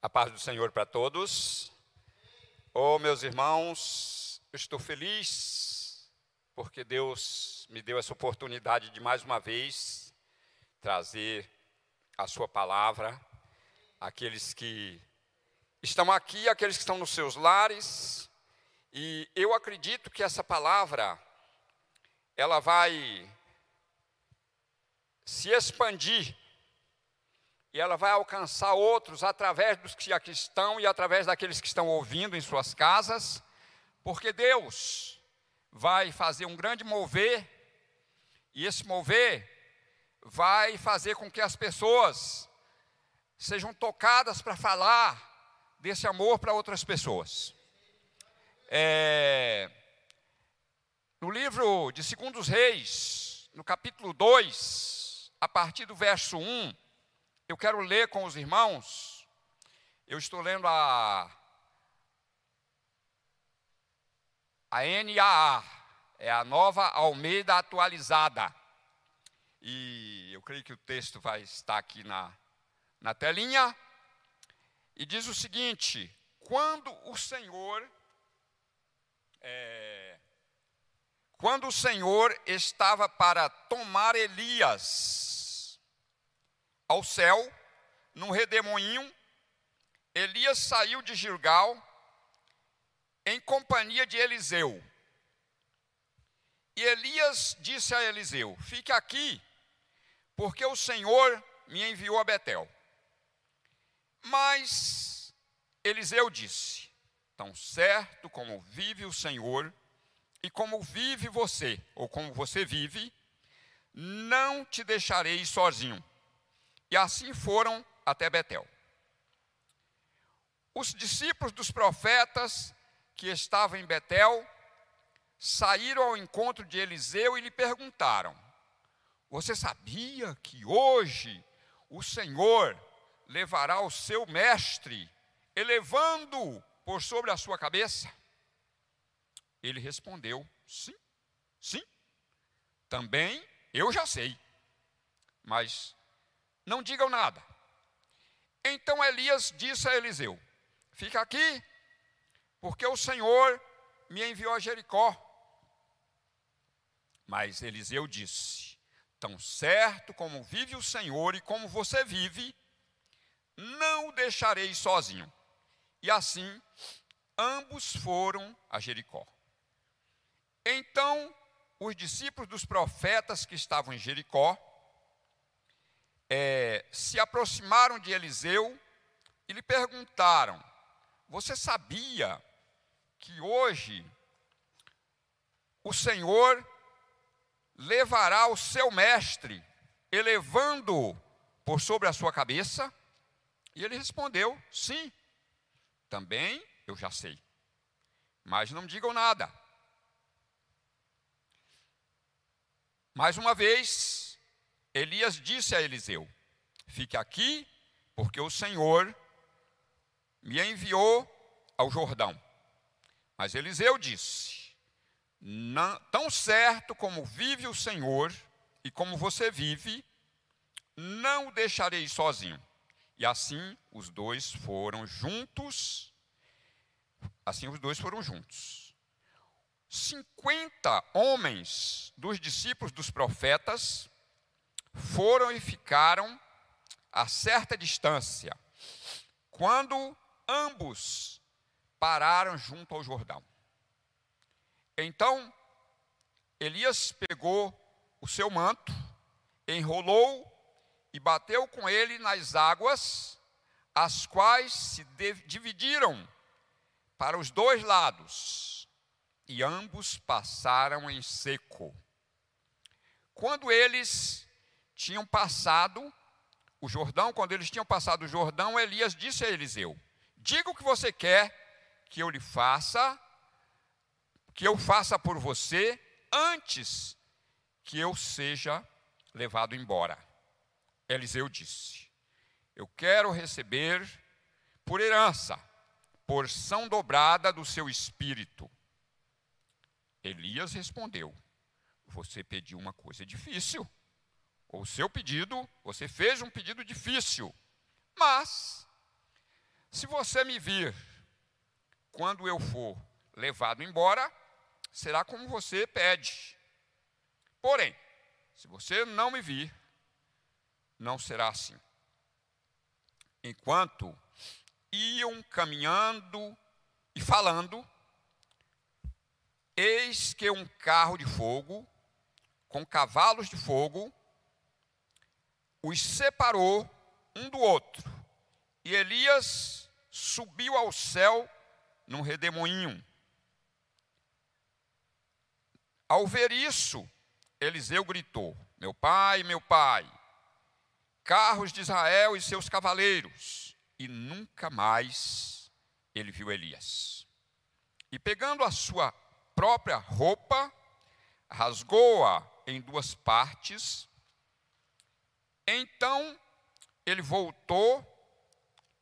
A paz do Senhor para todos. Oh, meus irmãos, estou feliz porque Deus me deu essa oportunidade de mais uma vez trazer a sua palavra àqueles que estão aqui, àqueles que estão nos seus lares. E eu acredito que essa palavra ela vai se expandir e ela vai alcançar outros através dos que aqui estão e através daqueles que estão ouvindo em suas casas, porque Deus vai fazer um grande mover, e esse mover vai fazer com que as pessoas sejam tocadas para falar desse amor para outras pessoas. É, no livro de Segundos Reis, no capítulo 2, a partir do verso 1, eu quero ler com os irmãos. Eu estou lendo a a NAA, é a nova Almeida atualizada. E eu creio que o texto vai estar aqui na, na telinha. E diz o seguinte: quando o Senhor, é, quando o Senhor estava para tomar Elias ao céu, num redemoinho, Elias saiu de Gilgal em companhia de Eliseu. E Elias disse a Eliseu: Fique aqui, porque o Senhor me enviou a Betel. Mas Eliseu disse: Tão certo como vive o Senhor e como vive você, ou como você vive, não te deixarei sozinho. E assim foram até Betel. Os discípulos dos profetas que estavam em Betel saíram ao encontro de Eliseu e lhe perguntaram: Você sabia que hoje o Senhor levará o seu mestre, elevando-o por sobre a sua cabeça? Ele respondeu: Sim, sim. Também eu já sei. Mas não digam nada. Então Elias disse a Eliseu: Fica aqui, porque o Senhor me enviou a Jericó. Mas Eliseu disse: Tão certo como vive o Senhor e como você vive, não o deixarei sozinho. E assim, ambos foram a Jericó. Então, os discípulos dos profetas que estavam em Jericó é, se aproximaram de Eliseu e lhe perguntaram: Você sabia que hoje o Senhor levará o seu mestre, elevando-o por sobre a sua cabeça? E ele respondeu: Sim, também eu já sei. Mas não digam nada. Mais uma vez, Elias disse a Eliseu: Fique aqui, porque o Senhor me enviou ao Jordão. Mas Eliseu disse: Tão certo como vive o Senhor e como você vive, não o deixarei sozinho. E assim os dois foram juntos. Assim os dois foram juntos. 50 homens dos discípulos dos profetas foram e ficaram a certa distância, quando ambos pararam junto ao Jordão. Então, Elias pegou o seu manto, enrolou e bateu com ele nas águas, as quais se dividiram para os dois lados, e ambos passaram em seco. Quando eles tinham passado o Jordão, quando eles tinham passado o Jordão, Elias disse a Eliseu: Diga o que você quer que eu lhe faça, que eu faça por você, antes que eu seja levado embora. Eliseu disse: Eu quero receber por herança, porção dobrada do seu espírito. Elias respondeu: Você pediu uma coisa difícil o seu pedido, você fez um pedido difícil, mas Se você me vir quando eu for levado embora, será como você pede. Porém, se você não me vir, não será assim. Enquanto iam caminhando e falando, eis que um carro de fogo, com cavalos de fogo, os separou um do outro. E Elias subiu ao céu num redemoinho. Ao ver isso, Eliseu gritou: Meu pai, meu pai, carros de Israel e seus cavaleiros. E nunca mais ele viu Elias. E pegando a sua própria roupa, rasgou-a em duas partes. Então ele voltou,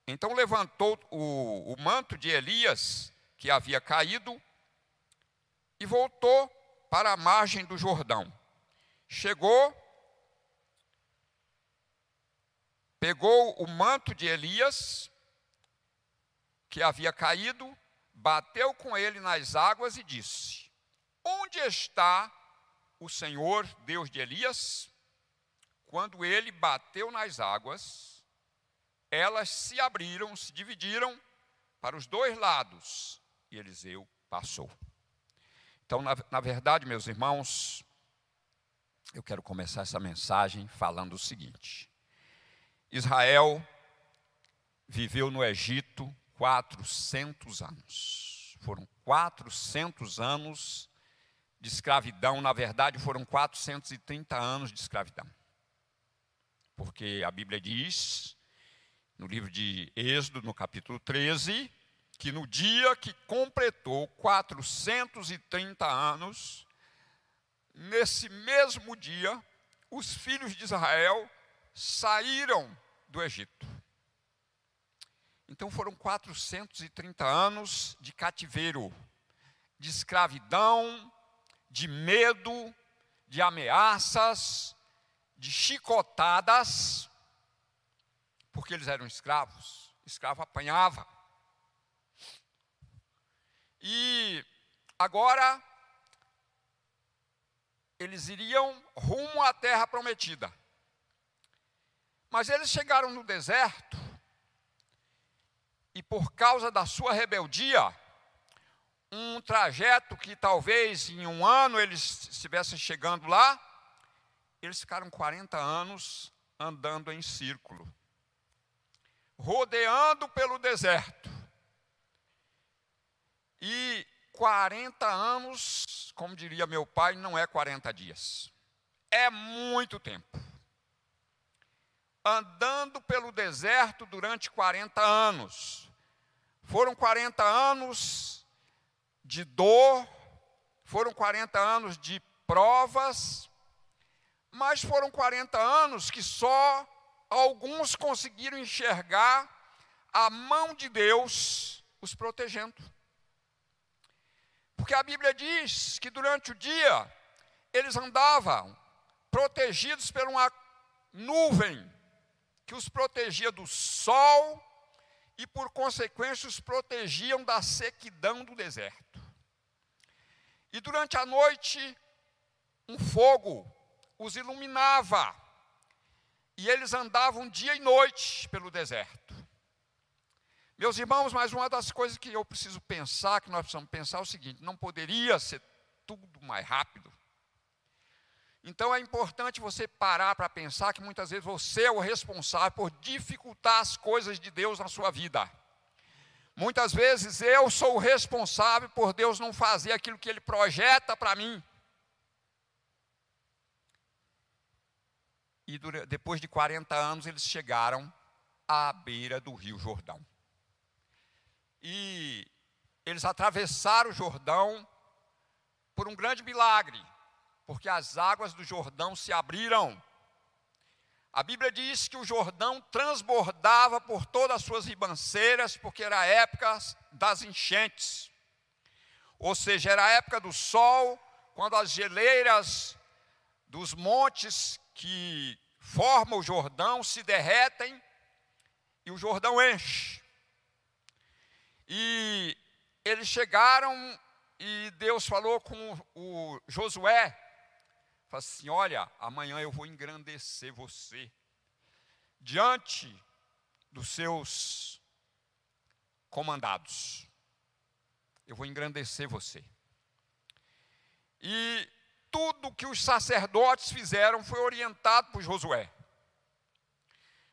então levantou o, o manto de Elias, que havia caído, e voltou para a margem do Jordão. Chegou, pegou o manto de Elias, que havia caído, bateu com ele nas águas e disse: Onde está o Senhor, Deus de Elias? Quando ele bateu nas águas, elas se abriram, se dividiram para os dois lados, e Eliseu passou. Então, na, na verdade, meus irmãos, eu quero começar essa mensagem falando o seguinte: Israel viveu no Egito 400 anos. Foram 400 anos de escravidão, na verdade, foram 430 anos de escravidão. Porque a Bíblia diz, no livro de Êxodo, no capítulo 13, que no dia que completou 430 anos, nesse mesmo dia, os filhos de Israel saíram do Egito. Então foram 430 anos de cativeiro, de escravidão, de medo, de ameaças, de chicotadas, porque eles eram escravos. Escravo apanhava. E agora eles iriam rumo à terra prometida. Mas eles chegaram no deserto e por causa da sua rebeldia, um trajeto que talvez em um ano eles estivessem chegando lá, eles ficaram 40 anos andando em círculo, rodeando pelo deserto. E 40 anos, como diria meu pai, não é 40 dias. É muito tempo. Andando pelo deserto durante 40 anos. Foram 40 anos de dor, foram 40 anos de provas, mas foram 40 anos que só alguns conseguiram enxergar a mão de Deus os protegendo. Porque a Bíblia diz que durante o dia eles andavam protegidos por uma nuvem que os protegia do sol e, por consequência, os protegiam da sequidão do deserto. E durante a noite, um fogo os iluminava, e eles andavam dia e noite pelo deserto. Meus irmãos, mas uma das coisas que eu preciso pensar, que nós precisamos pensar é o seguinte: não poderia ser tudo mais rápido. Então é importante você parar para pensar que muitas vezes você é o responsável por dificultar as coisas de Deus na sua vida. Muitas vezes eu sou o responsável por Deus não fazer aquilo que Ele projeta para mim. E depois de 40 anos eles chegaram à beira do Rio Jordão e eles atravessaram o Jordão por um grande milagre, porque as águas do Jordão se abriram. A Bíblia diz que o Jordão transbordava por todas as suas ribanceiras, porque era a época das enchentes. Ou seja, era a época do sol, quando as geleiras dos montes que formam o Jordão se derretem e o Jordão enche. E eles chegaram e Deus falou com o Josué, falou assim: Olha, amanhã eu vou engrandecer você diante dos seus comandados. Eu vou engrandecer você. E tudo que os sacerdotes fizeram foi orientado por Josué.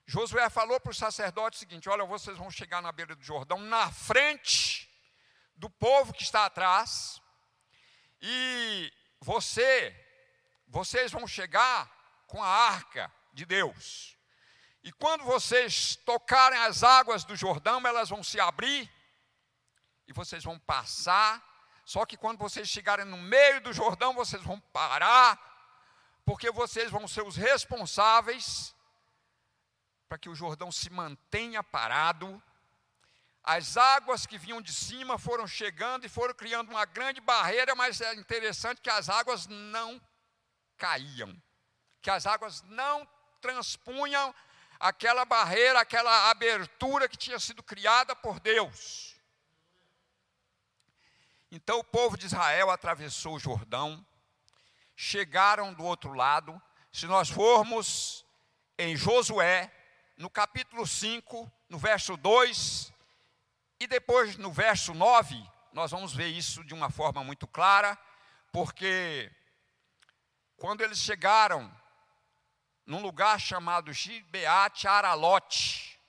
Josué falou para os sacerdotes o seguinte: olha, vocês vão chegar na beira do Jordão, na frente do povo que está atrás, e você, vocês vão chegar com a arca de Deus. E quando vocês tocarem as águas do Jordão, elas vão se abrir e vocês vão passar. Só que quando vocês chegarem no meio do Jordão, vocês vão parar, porque vocês vão ser os responsáveis para que o Jordão se mantenha parado. As águas que vinham de cima foram chegando e foram criando uma grande barreira, mas é interessante que as águas não caíam, que as águas não transpunham aquela barreira, aquela abertura que tinha sido criada por Deus. Então o povo de Israel atravessou o Jordão, chegaram do outro lado. Se nós formos em Josué, no capítulo 5, no verso 2, e depois no verso 9, nós vamos ver isso de uma forma muito clara, porque quando eles chegaram num lugar chamado Gibeat Aralote,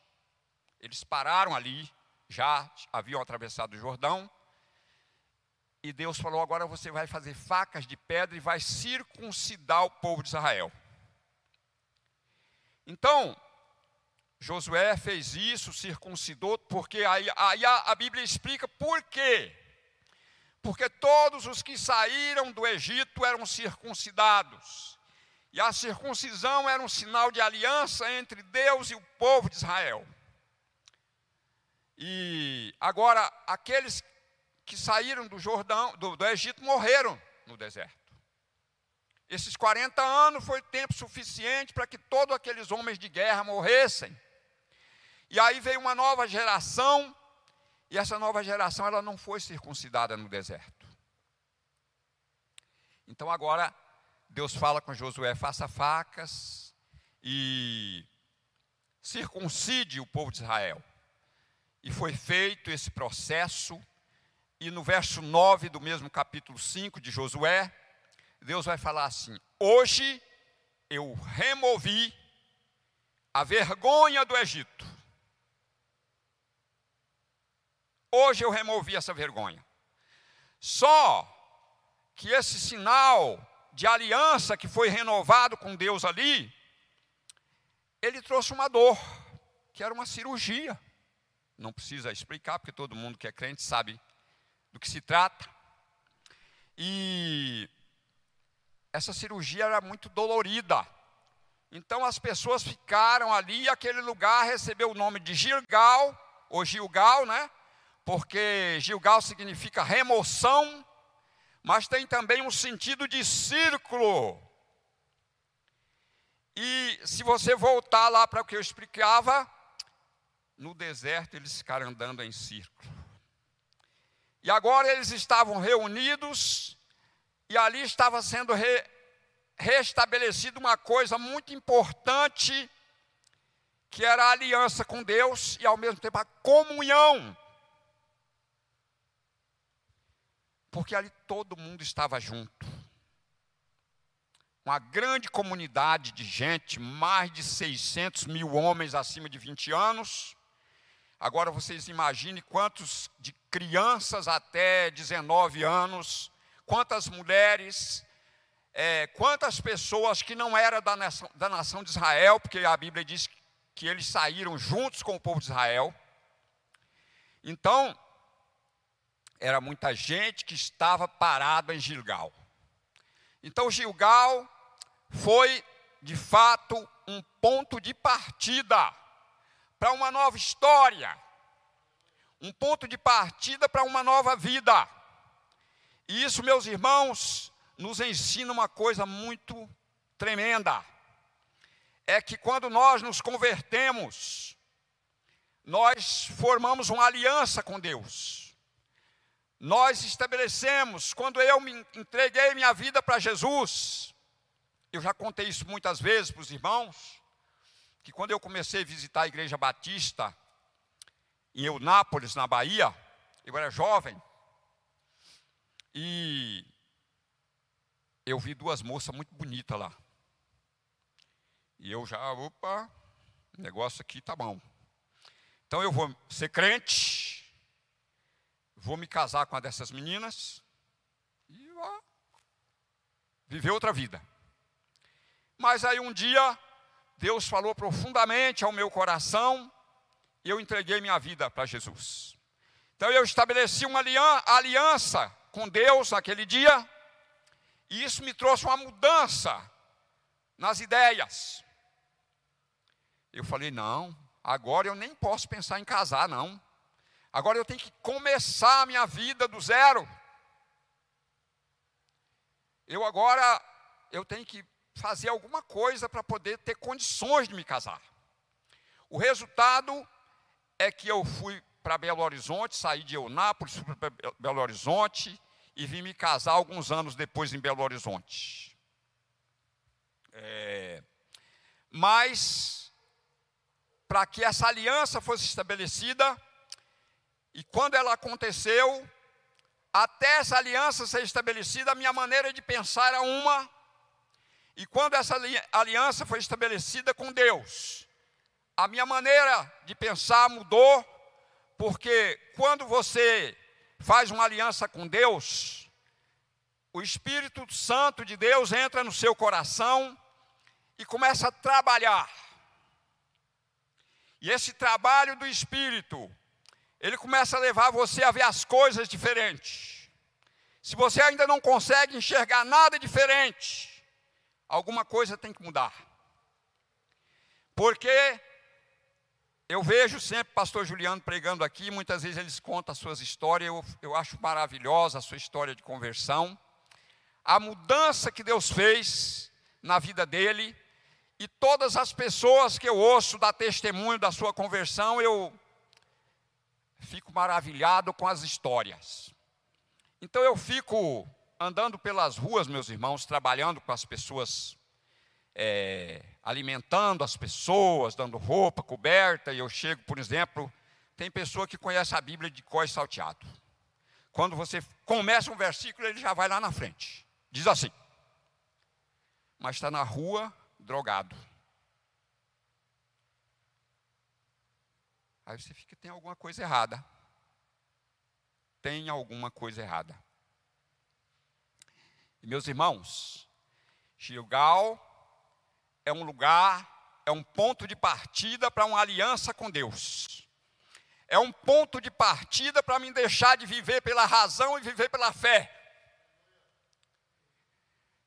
eles pararam ali, já haviam atravessado o Jordão, e Deus falou: agora você vai fazer facas de pedra e vai circuncidar o povo de Israel. Então, Josué fez isso, circuncidou, porque aí, aí a, a Bíblia explica por quê. Porque todos os que saíram do Egito eram circuncidados. E a circuncisão era um sinal de aliança entre Deus e o povo de Israel. E agora, aqueles que saíram do Jordão, do, do Egito, morreram no deserto. Esses 40 anos foi tempo suficiente para que todos aqueles homens de guerra morressem. E aí veio uma nova geração, e essa nova geração ela não foi circuncidada no deserto. Então agora Deus fala com Josué: faça facas e circuncide o povo de Israel. E foi feito esse processo, e no verso 9 do mesmo capítulo 5 de Josué, Deus vai falar assim: Hoje eu removi a vergonha do Egito Hoje eu removi essa vergonha. Só que esse sinal de aliança que foi renovado com Deus ali, ele trouxe uma dor, que era uma cirurgia. Não precisa explicar, porque todo mundo que é crente sabe do que se trata. E essa cirurgia era muito dolorida. Então as pessoas ficaram ali, e aquele lugar recebeu o nome de Gilgal, ou Gilgal, né? porque Gilgal significa remoção, mas tem também um sentido de círculo. E se você voltar lá para o que eu explicava, no deserto eles ficaram andando em círculo. E agora eles estavam reunidos, e ali estava sendo re, restabelecida uma coisa muito importante, que era a aliança com Deus e ao mesmo tempo a comunhão porque ali todo mundo estava junto. Uma grande comunidade de gente, mais de 600 mil homens acima de 20 anos. Agora vocês imaginem quantos de crianças até 19 anos, quantas mulheres, é, quantas pessoas que não eram da nação, da nação de Israel, porque a Bíblia diz que eles saíram juntos com o povo de Israel. Então, era muita gente que estava parada em Gilgal. Então Gilgal foi, de fato, um ponto de partida para uma nova história, um ponto de partida para uma nova vida. E isso, meus irmãos, nos ensina uma coisa muito tremenda. É que quando nós nos convertemos, nós formamos uma aliança com Deus. Nós estabelecemos, quando eu me entreguei minha vida para Jesus, eu já contei isso muitas vezes para os irmãos, que quando eu comecei a visitar a igreja batista em Eunápolis, na Bahia, eu era jovem, e eu vi duas moças muito bonitas lá. E eu já, opa, o negócio aqui tá bom. Então eu vou ser crente, vou me casar com uma dessas meninas e vou viver outra vida. Mas aí um dia, Deus falou profundamente ao meu coração e eu entreguei minha vida para Jesus. Então eu estabeleci uma aliança com Deus naquele dia, e isso me trouxe uma mudança nas ideias. Eu falei: não, agora eu nem posso pensar em casar, não. Agora eu tenho que começar a minha vida do zero. Eu agora eu tenho que fazer alguma coisa para poder ter condições de me casar. O resultado é que eu fui para Belo Horizonte, saí de Eunápolis, para Belo Horizonte e vim me casar alguns anos depois em Belo Horizonte. É, mas, para que essa aliança fosse estabelecida, e quando ela aconteceu, até essa aliança ser estabelecida, a minha maneira de pensar era uma, e quando essa aliança foi estabelecida com Deus, a minha maneira de pensar mudou, porque quando você faz uma aliança com Deus, o Espírito Santo de Deus entra no seu coração e começa a trabalhar. E esse trabalho do Espírito, ele começa a levar você a ver as coisas diferentes. Se você ainda não consegue enxergar nada diferente, alguma coisa tem que mudar. Porque eu vejo sempre o pastor Juliano pregando aqui, muitas vezes eles contam as suas histórias, eu, eu acho maravilhosa a sua história de conversão. A mudança que Deus fez na vida dele, e todas as pessoas que eu ouço dar testemunho da sua conversão, eu fico maravilhado com as histórias. Então eu fico andando pelas ruas, meus irmãos, trabalhando com as pessoas é, alimentando as pessoas, dando roupa, coberta, e eu chego, por exemplo, tem pessoa que conhece a Bíblia de cós salteado. Quando você começa um versículo, ele já vai lá na frente. Diz assim: Mas está na rua drogado. Aí você fica, tem alguma coisa errada. Tem alguma coisa errada. E meus irmãos, Gilgal é um lugar, é um ponto de partida para uma aliança com Deus. É um ponto de partida para me deixar de viver pela razão e viver pela fé.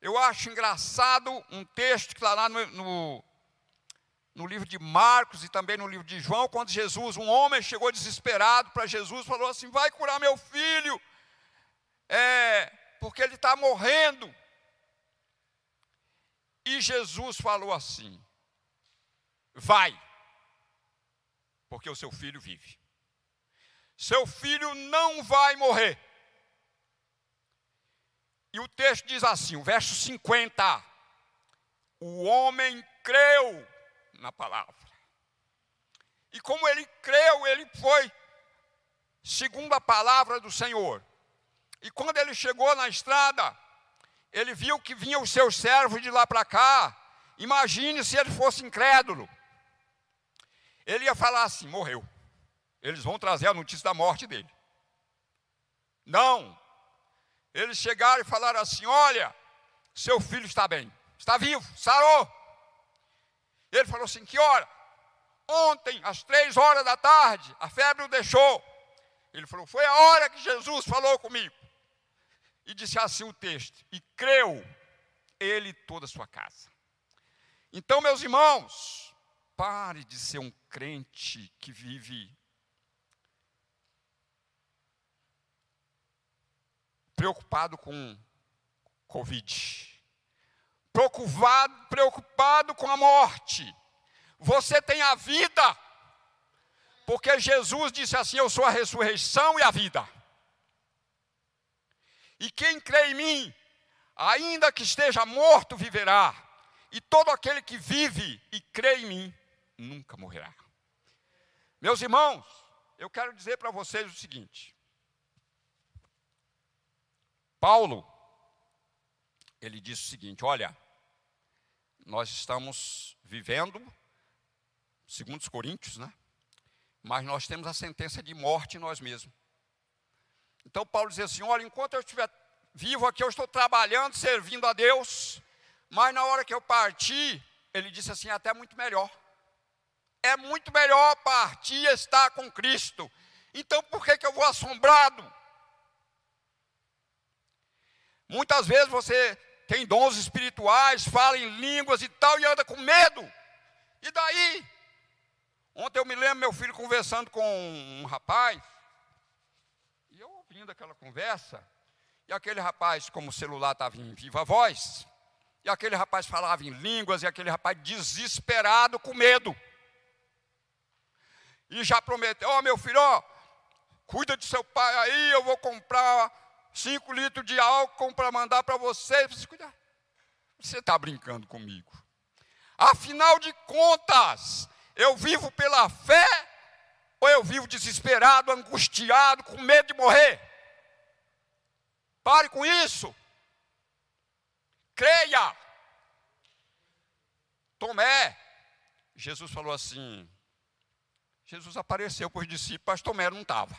Eu acho engraçado um texto que está lá no, no, no, livro de Marcos e também no livro de João, quando Jesus, um homem chegou desesperado para Jesus, falou assim: vai curar meu filho, é, porque ele está morrendo. E Jesus falou assim: Vai, porque o seu filho vive. Seu filho não vai morrer. E o texto diz assim, o verso 50: O homem creu na palavra. E como ele creu, ele foi segundo a palavra do Senhor. E quando ele chegou na estrada, ele viu que vinham os seus servos de lá para cá. Imagine se ele fosse incrédulo. Ele ia falar assim: morreu. Eles vão trazer a notícia da morte dele. Não. Eles chegaram e falaram assim: olha, seu filho está bem, está vivo, sarou. Ele falou assim: que hora? Ontem, às três horas da tarde, a febre o deixou. Ele falou: foi a hora que Jesus falou comigo. E disse assim o texto: E creu ele toda a sua casa. Então, meus irmãos, pare de ser um crente que vive preocupado com Covid, preocupado, preocupado com a morte. Você tem a vida. Porque Jesus disse assim: Eu sou a ressurreição e a vida. E quem crê em mim, ainda que esteja morto, viverá. E todo aquele que vive e crê em mim, nunca morrerá. Meus irmãos, eu quero dizer para vocês o seguinte: Paulo, ele disse o seguinte: olha, nós estamos vivendo, segundo os Coríntios, né? Mas nós temos a sentença de morte em nós mesmos. Então Paulo diz assim: olha, enquanto eu estiver vivo aqui, eu estou trabalhando, servindo a Deus, mas na hora que eu partir, ele disse assim: até muito melhor. É muito melhor partir e estar com Cristo. Então por que, que eu vou assombrado? Muitas vezes você tem dons espirituais, fala em línguas e tal, e anda com medo. E daí? Ontem eu me lembro meu filho conversando com um rapaz, ouvindo aquela conversa, e aquele rapaz, como o celular estava em viva voz, e aquele rapaz falava em línguas, e aquele rapaz desesperado com medo. E já prometeu, ó oh, meu filho, ó, cuida de seu pai aí, eu vou comprar cinco litros de álcool para mandar para você. Você cuidar. Você está brincando comigo. Afinal de contas, eu vivo pela fé ou eu vivo desesperado, angustiado, com medo de morrer? Pare com isso. Creia. Tomé, Jesus falou assim: Jesus apareceu para os discípulos, mas Tomé não estava.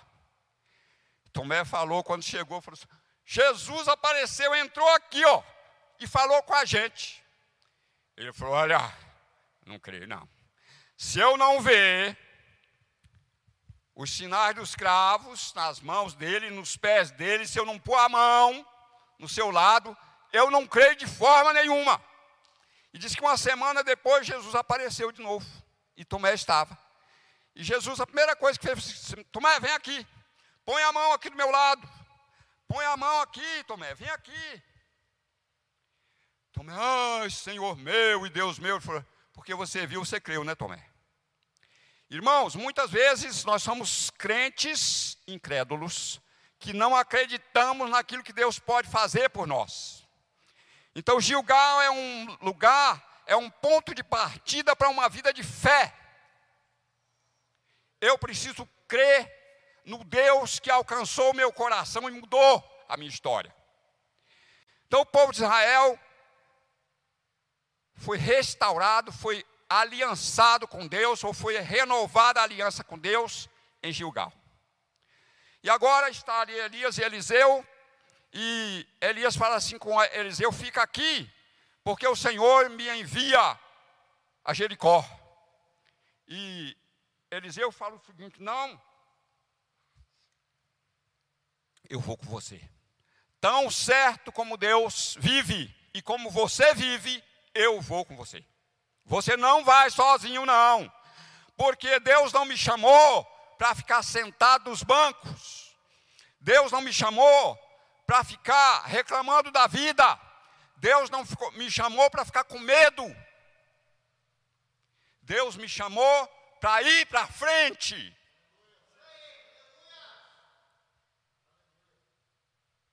Tomé falou quando chegou, falou assim, Jesus apareceu, entrou aqui, ó, e falou com a gente. Ele falou: Olha, não creio, não. Se eu não ver os sinais dos cravos nas mãos dele, nos pés dele, se eu não pôr a mão no seu lado, eu não creio de forma nenhuma. E diz que uma semana depois Jesus apareceu de novo. E Tomé estava. E Jesus, a primeira coisa que fez, Tomé, vem aqui. Põe a mão aqui do meu lado. Põe a mão aqui, Tomé, vem aqui. Tomé, ai, Senhor meu e Deus meu. Falou, porque você viu, você creu, né, Tomé? Irmãos, muitas vezes nós somos crentes incrédulos, que não acreditamos naquilo que Deus pode fazer por nós. Então, Gilgal é um lugar, é um ponto de partida para uma vida de fé. Eu preciso crer no Deus que alcançou o meu coração e mudou a minha história. Então o povo de Israel foi restaurado, foi aliançado com Deus, ou foi renovada a aliança com Deus em Gilgal. E agora está ali Elias e Eliseu, e Elias fala assim com Eliseu: fica aqui, porque o Senhor me envia a Jericó. E Eliseu fala o seguinte: não, eu vou com você. Tão certo como Deus vive e como você vive, eu vou com você. Você não vai sozinho, não, porque Deus não me chamou para ficar sentado nos bancos, Deus não me chamou para ficar reclamando da vida, Deus não ficou, me chamou para ficar com medo, Deus me chamou para ir para frente,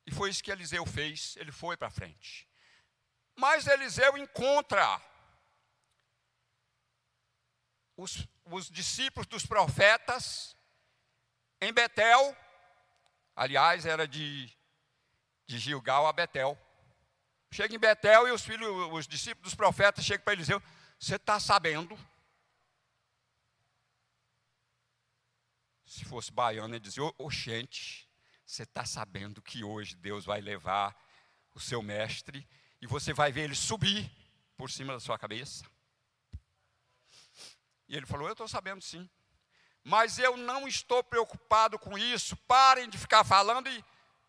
E foi isso que Eliseu fez, ele foi para frente. Mas Eliseu encontra os, os discípulos dos profetas em Betel, aliás, era de, de Gilgal a Betel. Chega em Betel e os filhos, os discípulos dos profetas chegam para Eliseu, você está sabendo? Se fosse baiano, ele dizia, oxente, você está sabendo que hoje Deus vai levar o seu mestre e você vai ver ele subir por cima da sua cabeça? E ele falou: Eu estou sabendo sim. Mas eu não estou preocupado com isso. Parem de ficar falando e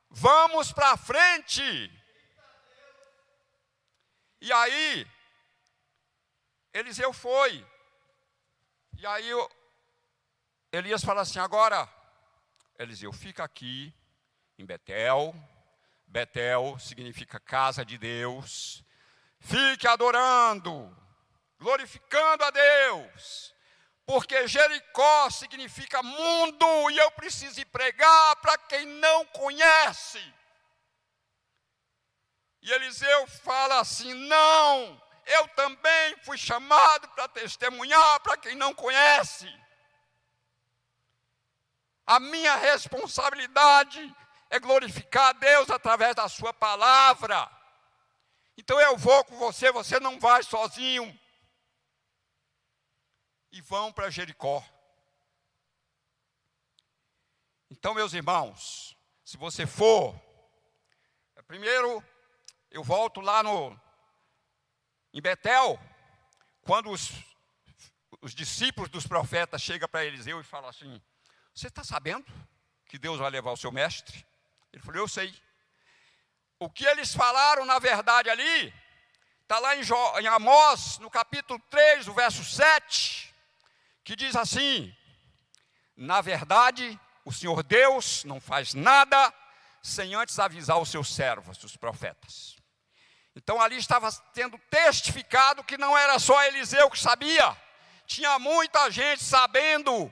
vamos para frente. E aí, Eliseu foi. E aí, Elias fala assim: Agora, Eliseu, fica aqui em Betel. Betel significa casa de Deus. Fique adorando, glorificando a Deus, porque Jericó significa mundo e eu preciso pregar para quem não conhece. E Eliseu fala assim: não, eu também fui chamado para testemunhar para quem não conhece. A minha responsabilidade é glorificar a Deus através da Sua palavra. Então eu vou com você, você não vai sozinho. E vão para Jericó. Então, meus irmãos, se você for, primeiro eu volto lá no em Betel, quando os, os discípulos dos profetas chegam para Eliseu e falam assim: Você está sabendo que Deus vai levar o seu mestre? Ele falou: Eu sei. O que eles falaram, na verdade, ali, está lá em, em Amós, no capítulo 3, o verso 7, que diz assim: Na verdade, o Senhor Deus não faz nada sem antes avisar os seus servos, os profetas. Então ali estava tendo testificado que não era só Eliseu que sabia, tinha muita gente sabendo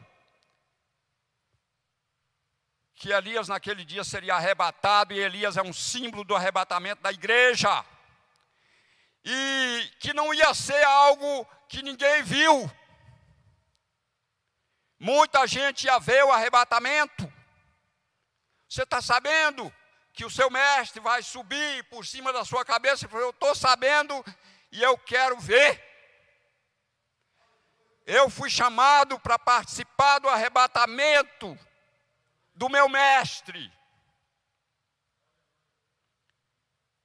que Elias naquele dia seria arrebatado, e Elias é um símbolo do arrebatamento da igreja, e que não ia ser algo que ninguém viu. Muita gente ia ver o arrebatamento. Você está sabendo? que o seu mestre vai subir por cima da sua cabeça e falou: Eu estou sabendo e eu quero ver. Eu fui chamado para participar do arrebatamento do meu mestre.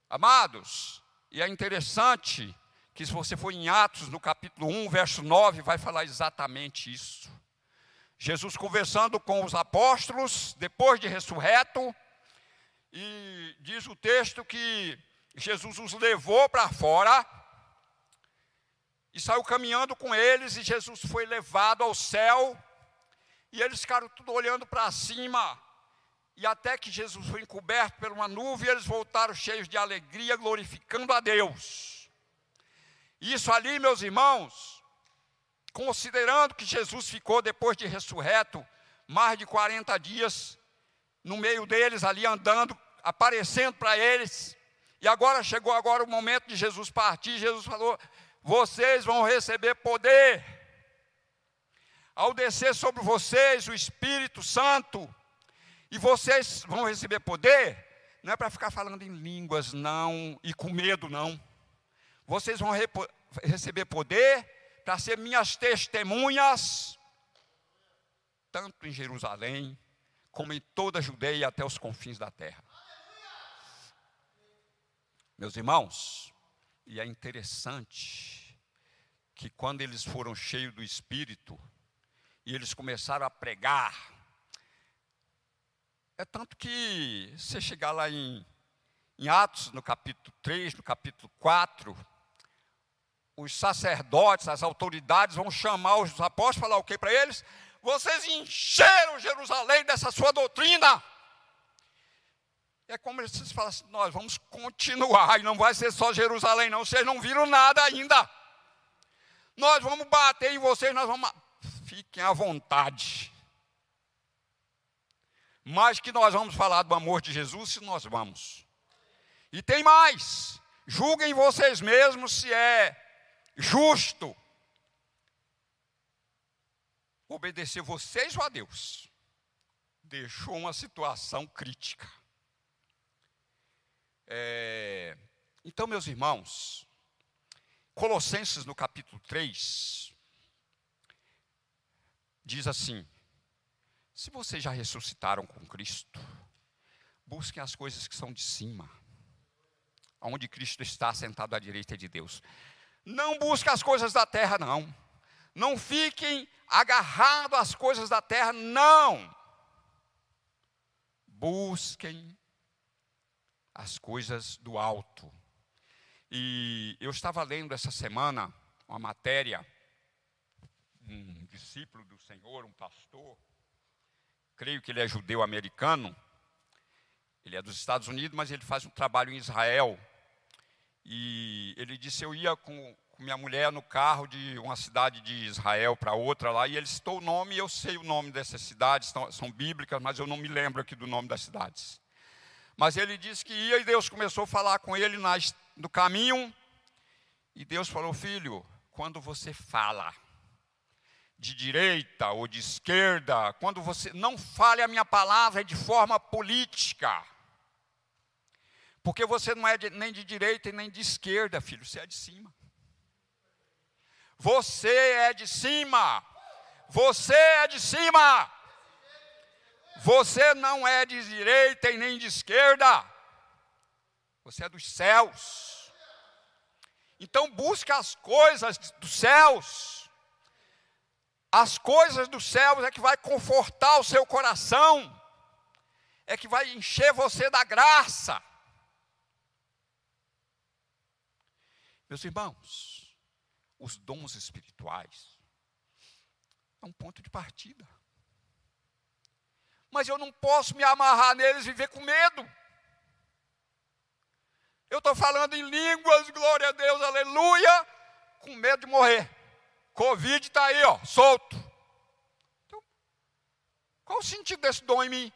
Amados, e é interessante que se você for em Atos, no capítulo 1, verso 9, vai falar exatamente isso. Jesus conversando com os apóstolos, depois de ressurreto, e diz o texto que Jesus os levou para fora e saiu caminhando com eles, e Jesus foi levado ao céu, e eles ficaram tudo olhando para cima, e até que Jesus foi encoberto por uma nuvem, eles voltaram cheios de alegria, glorificando a Deus. Isso ali, meus irmãos, considerando que Jesus ficou depois de ressurreto mais de 40 dias no meio deles, ali andando, aparecendo para eles. E agora chegou agora o momento de Jesus partir. Jesus falou: "Vocês vão receber poder. Ao descer sobre vocês o Espírito Santo, e vocês vão receber poder, não é para ficar falando em línguas não e com medo não. Vocês vão receber poder para ser minhas testemunhas tanto em Jerusalém, como em toda a Judeia até os confins da terra. Meus irmãos, e é interessante que quando eles foram cheios do Espírito e eles começaram a pregar, é tanto que você chegar lá em, em Atos, no capítulo 3, no capítulo 4, os sacerdotes, as autoridades vão chamar os apóstolos e falar o que para eles? Vocês encheram Jerusalém dessa sua doutrina. É como eles falam assim: nós vamos continuar, e não vai ser só Jerusalém, não, vocês não viram nada ainda. Nós vamos bater em vocês, nós vamos. Fiquem à vontade. Mas que nós vamos falar do amor de Jesus, se nós vamos. E tem mais: julguem vocês mesmos se é justo obedecer vocês ou a Deus. Deixou uma situação crítica. É, então, meus irmãos, Colossenses no capítulo 3, diz assim: se vocês já ressuscitaram com Cristo, busquem as coisas que são de cima, onde Cristo está sentado à direita de Deus. Não busquem as coisas da terra, não. Não fiquem agarrados às coisas da terra, não. Busquem as coisas do alto. E eu estava lendo essa semana uma matéria, um discípulo do Senhor, um pastor, creio que ele é judeu americano, ele é dos Estados Unidos, mas ele faz um trabalho em Israel. E ele disse: Eu ia com, minha mulher no carro de uma cidade de Israel para outra lá, e ele citou o nome, e eu sei o nome dessas cidades, são, são bíblicas, mas eu não me lembro aqui do nome das cidades. Mas ele disse que ia e Deus começou a falar com ele nas, no caminho, e Deus falou: Filho, quando você fala de direita ou de esquerda, quando você não fale a minha palavra de forma política, porque você não é de, nem de direita e nem de esquerda, filho, você é de cima. Você é de cima. Você é de cima. Você não é de direita e nem de esquerda. Você é dos céus. Então busca as coisas dos céus. As coisas dos céus é que vai confortar o seu coração. É que vai encher você da graça. Meus irmãos, os dons espirituais é um ponto de partida. Mas eu não posso me amarrar neles e viver com medo. Eu estou falando em línguas, glória a Deus, aleluia, com medo de morrer. Covid está aí, ó, solto. Então, qual o sentido desse dom em mim?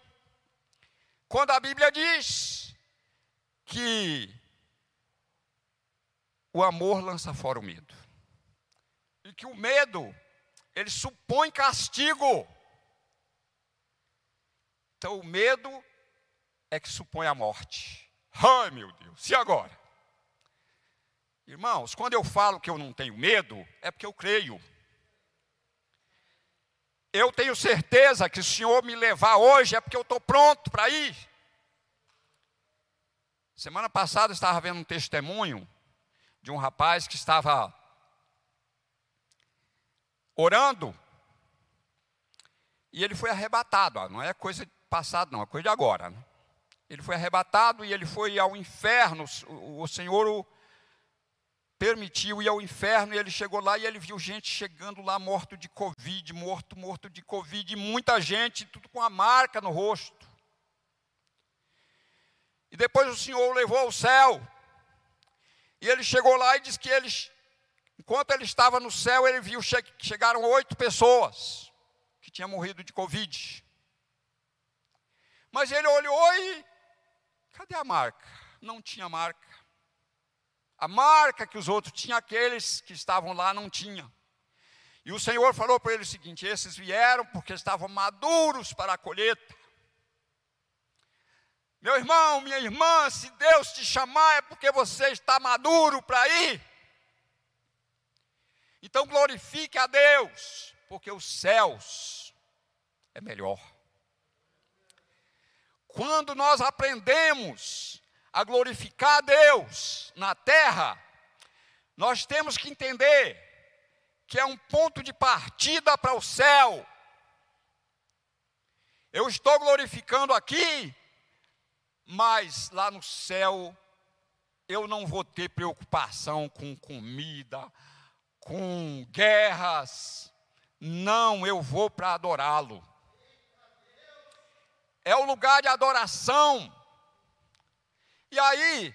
Quando a Bíblia diz que o amor lança fora o medo. E que o medo, ele supõe castigo. Então o medo é que supõe a morte. Ai meu Deus, e agora? Irmãos, quando eu falo que eu não tenho medo, é porque eu creio. Eu tenho certeza que o Senhor me levar hoje é porque eu estou pronto para ir. Semana passada eu estava vendo um testemunho de um rapaz que estava orando e ele foi arrebatado. Não é coisa passada, não, é coisa de agora. Né? Ele foi arrebatado e ele foi ao inferno. O Senhor o permitiu ir ao inferno e ele chegou lá e ele viu gente chegando lá morto de Covid, morto, morto de Covid, e muita gente, tudo com a marca no rosto. E depois o Senhor o levou ao céu. E ele chegou lá e disse que ele, enquanto ele estava no céu, ele viu che chegaram oito pessoas que tinham morrido de Covid. Mas ele olhou e cadê a marca? Não tinha marca. A marca que os outros tinham, aqueles que estavam lá não tinham. E o Senhor falou para ele o seguinte: esses vieram porque estavam maduros para a colheita. Meu irmão, minha irmã, se Deus te chamar é porque você está maduro para ir. Então glorifique a Deus, porque os céus é melhor. Quando nós aprendemos a glorificar a Deus na terra, nós temos que entender que é um ponto de partida para o céu. Eu estou glorificando aqui mas lá no céu eu não vou ter preocupação com comida, com guerras. Não, eu vou para adorá-lo. É o lugar de adoração. E aí,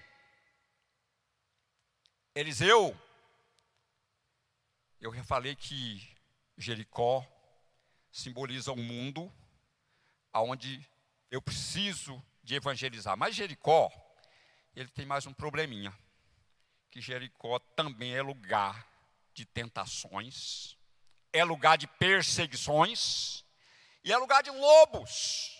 Eliseu, eu já falei que Jericó simboliza o um mundo aonde eu preciso de evangelizar. Mas Jericó, ele tem mais um probleminha. Que Jericó também é lugar de tentações, é lugar de perseguições e é lugar de lobos.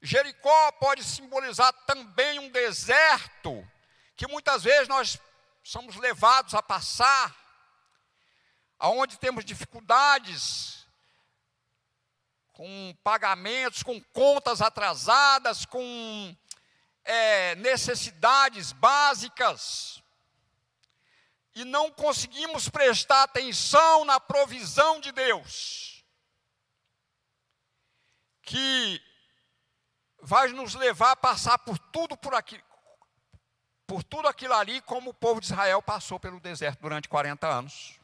Jericó pode simbolizar também um deserto que muitas vezes nós somos levados a passar, aonde temos dificuldades com pagamentos, com contas atrasadas, com é, necessidades básicas, e não conseguimos prestar atenção na provisão de Deus, que vai nos levar a passar por tudo por aqui, por tudo aquilo ali, como o povo de Israel passou pelo deserto durante 40 anos.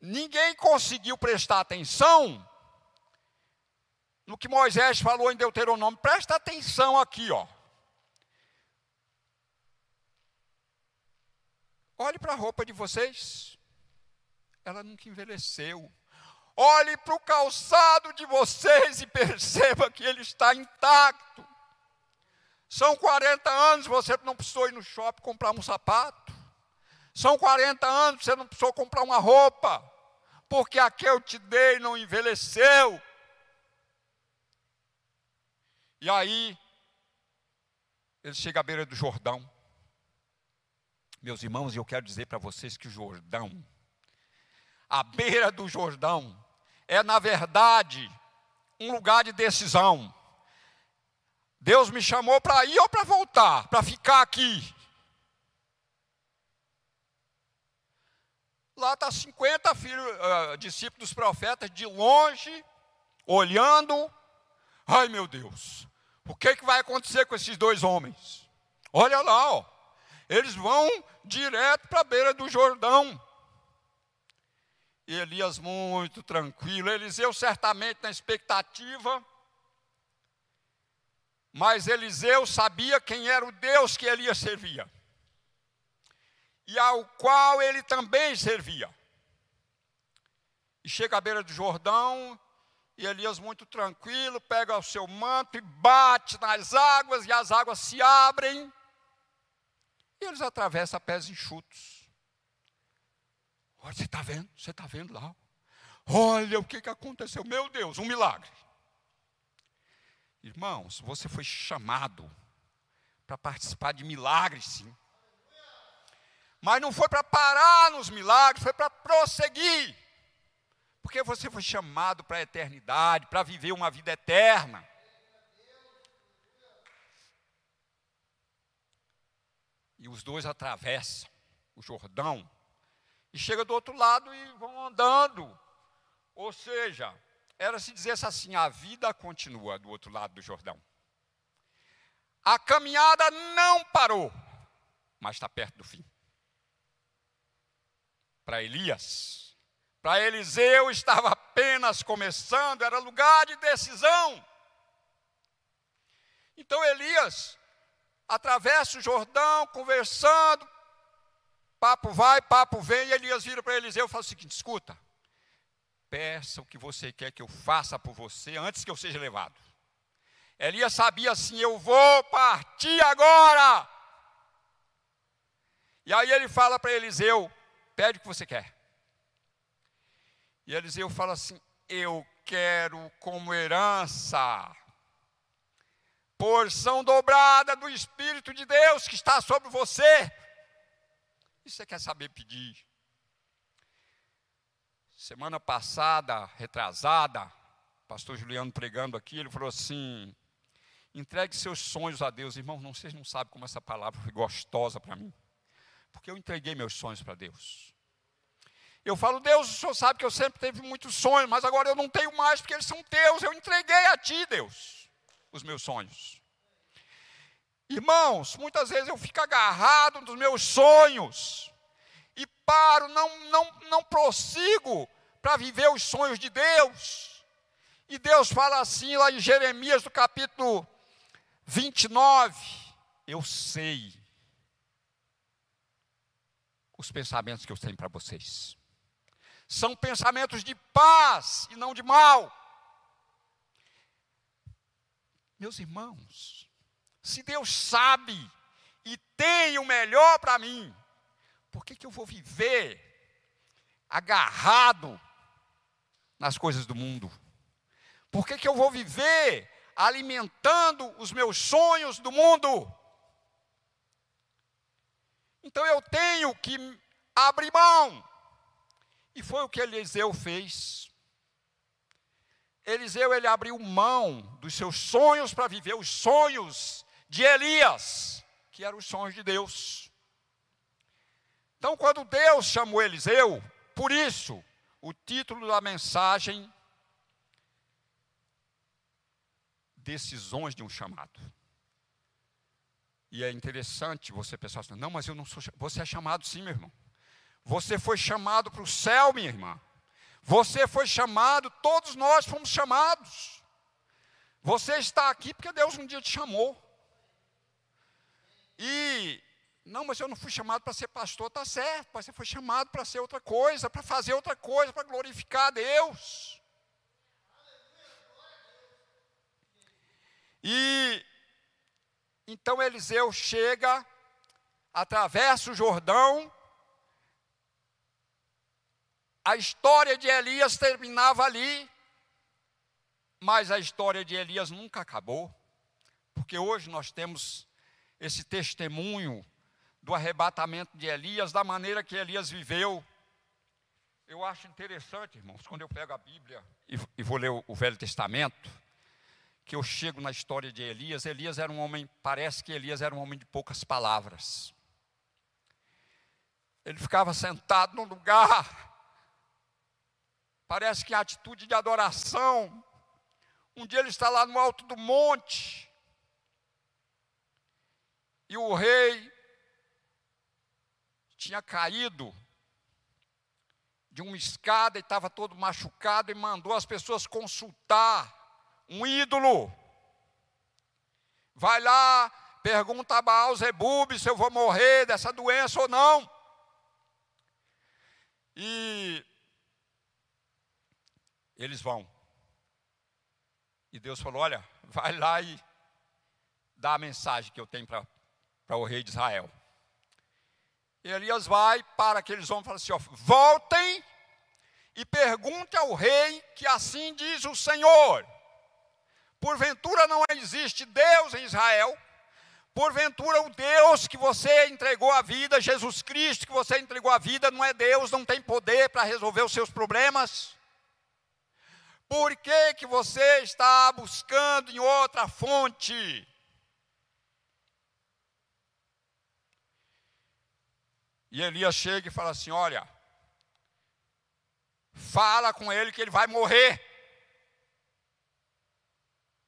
Ninguém conseguiu prestar atenção no que Moisés falou em Deuteronômio. Presta atenção aqui, ó. Olhe para a roupa de vocês. Ela nunca envelheceu. Olhe para o calçado de vocês e perceba que ele está intacto. São 40 anos, você não precisou ir no shopping comprar um sapato. São 40 anos, você não precisou comprar uma roupa. Porque a que eu te dei não envelheceu. E aí, ele chega à beira do Jordão. Meus irmãos, eu quero dizer para vocês que o Jordão, a beira do Jordão, é na verdade um lugar de decisão. Deus me chamou para ir ou para voltar, para ficar aqui. Lá está 50 filhos, uh, discípulos dos profetas de longe, olhando. Ai meu Deus, o que, que vai acontecer com esses dois homens? Olha lá, ó. Eles vão direto para a beira do Jordão. E Elias muito tranquilo, Eliseu certamente na expectativa, mas Eliseu sabia quem era o Deus que Elias servia, e ao qual ele também servia. E chega à beira do Jordão, e Elias, muito tranquilo, pega o seu manto e bate nas águas, e as águas se abrem, e eles atravessam a pés enxutos. Olha, você está vendo? Você está vendo lá? Olha o que, que aconteceu. Meu Deus, um milagre. Irmãos, você foi chamado para participar de milagres, sim. Mas não foi para parar nos milagres, foi para prosseguir. Porque você foi chamado para a eternidade, para viver uma vida eterna. E os dois atravessam o Jordão e chega do outro lado e vão andando. Ou seja, era se dissesse assim: a vida continua do outro lado do Jordão. A caminhada não parou, mas está perto do fim. Para Elias, para Eliseu estava apenas começando, era lugar de decisão. Então Elias atravessa o Jordão, conversando, papo vai, papo vem, e Elias vira para Eliseu e fala o seguinte: escuta, peça o que você quer que eu faça por você antes que eu seja levado. Elias sabia assim: eu vou partir agora. E aí ele fala para Eliseu: pede o que você quer. E Eliseu fala assim: Eu quero como herança, porção dobrada do Espírito de Deus que está sobre você. E você quer saber pedir? Semana passada, retrasada, pastor Juliano pregando aqui, ele falou assim: entregue seus sonhos a Deus. Irmão, não, vocês não sabem como essa palavra foi gostosa para mim. Porque eu entreguei meus sonhos para Deus. Eu falo, Deus, o Senhor sabe que eu sempre tive muitos sonhos, mas agora eu não tenho mais porque eles são teus. Eu entreguei a Ti, Deus, os meus sonhos. Irmãos, muitas vezes eu fico agarrado nos meus sonhos e paro, não, não, não prossigo para viver os sonhos de Deus. E Deus fala assim lá em Jeremias, no capítulo 29, eu sei os pensamentos que eu tenho para vocês são pensamentos de paz e não de mal. Meus irmãos, se Deus sabe e tem o melhor para mim, por que, que eu vou viver agarrado nas coisas do mundo? Por que, que eu vou viver alimentando os meus sonhos do mundo? Então eu tenho que abrir mão e foi o que Eliseu fez. Eliseu ele abriu mão dos seus sonhos para viver os sonhos de Elias, que eram os sonhos de Deus. Então, quando Deus chamou Eliseu, por isso, o título da mensagem Decisões de um chamado. E é interessante você pensar assim, não, mas eu não sou, você é chamado sim, meu irmão. Você foi chamado para o céu, minha irmã. Você foi chamado, todos nós fomos chamados. Você está aqui porque Deus um dia te chamou. E não, mas eu não fui chamado para ser pastor, está certo, mas você foi chamado para ser outra coisa, para fazer outra coisa, para glorificar a Deus. E então Eliseu chega, atravessa o Jordão, a história de Elias terminava ali, mas a história de Elias nunca acabou, porque hoje nós temos esse testemunho do arrebatamento de Elias, da maneira que Elias viveu. Eu acho interessante, irmãos, quando eu pego a Bíblia e, vou ler o Velho Testamento, que eu chego na história de Elias. Elias era um homem, parece que Elias era um homem de poucas palavras. Ele ficava sentado num lugar, parece que a atitude de adoração. Um dia ele está lá no alto do monte, e o rei tinha caído de uma escada e estava todo machucado e mandou as pessoas consultar um ídolo. Vai lá, pergunta a Baal Zebub se eu vou morrer dessa doença ou não. E eles vão. E Deus falou: Olha, vai lá e dá a mensagem que eu tenho para o rei de Israel. E Elias vai para aqueles homens e fala assim: ó, voltem e pergunte ao rei que assim diz o Senhor. Porventura não existe Deus em Israel? Porventura o Deus que você entregou a vida, Jesus Cristo que você entregou a vida, não é Deus, não tem poder para resolver os seus problemas? Por que, que você está buscando em outra fonte? E Elias chega e fala assim: Olha, fala com ele que ele vai morrer.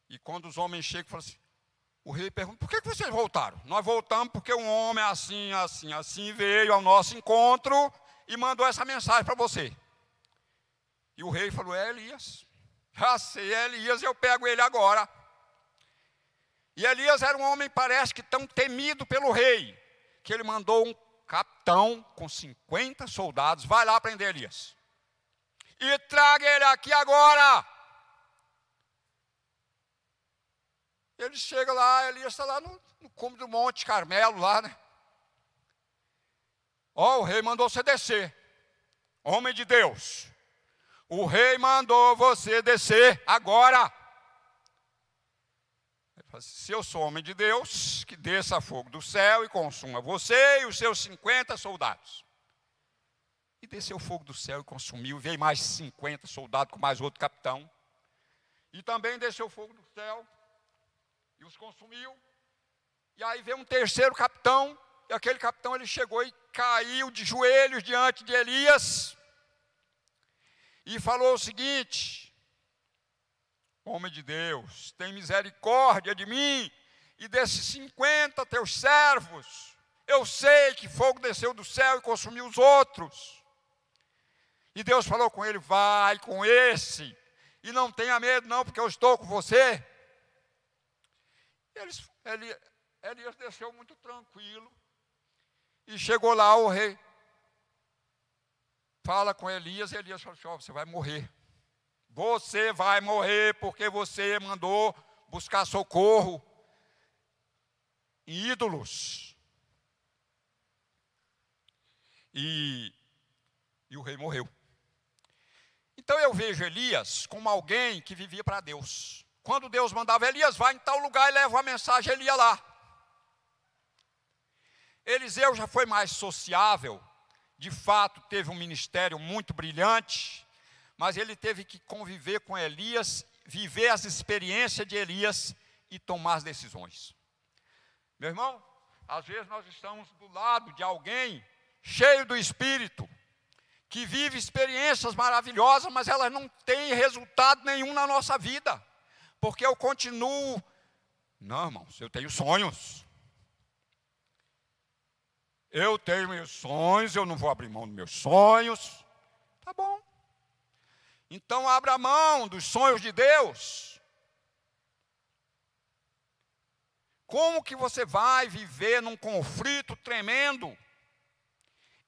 E quando os homens chegam, falam assim, o rei pergunta, por que, que vocês voltaram? Nós voltamos porque um homem assim, assim, assim veio ao nosso encontro e mandou essa mensagem para você. E o rei falou, é Elias. Já sei, é Elias, eu pego ele agora. E Elias era um homem, parece que tão temido pelo rei, que ele mandou um capitão com 50 soldados, vai lá prender Elias. E traga ele aqui agora. Ele chega lá, Elias está lá no, no cume do Monte Carmelo, lá, né? Ó, oh, o rei mandou você descer. Homem de Deus. O rei mandou você descer agora. Assim, Se eu sou homem de Deus, que desça fogo do céu e consuma você e os seus 50 soldados. E desceu fogo do céu e consumiu. Veio mais 50 soldados com mais outro capitão. E também desceu fogo do céu e os consumiu. E aí veio um terceiro capitão, e aquele capitão ele chegou e caiu de joelhos diante de Elias e falou o seguinte: Homem de Deus, tem misericórdia de mim e desses cinquenta teus servos. Eu sei que fogo desceu do céu e consumiu os outros. E Deus falou com ele: Vai com esse, e não tenha medo, não, porque eu estou com você. Eles, Elias, Elias desceu muito tranquilo. E chegou lá o rei. Fala com Elias, e Elias falou assim: oh, você vai morrer. Você vai morrer porque você mandou buscar socorro em ídolos. E, e o rei morreu. Então eu vejo Elias como alguém que vivia para Deus. Quando Deus mandava Elias, vai em tal lugar e leva uma mensagem, ele ia lá. Eliseu já foi mais sociável, de fato teve um ministério muito brilhante, mas ele teve que conviver com Elias, viver as experiências de Elias e tomar as decisões. Meu irmão, às vezes nós estamos do lado de alguém cheio do Espírito, que vive experiências maravilhosas, mas elas não têm resultado nenhum na nossa vida porque eu continuo. Não, irmãos, eu tenho sonhos. Eu tenho meus sonhos, eu não vou abrir mão dos meus sonhos. Tá bom. Então abra mão dos sonhos de Deus. Como que você vai viver num conflito tremendo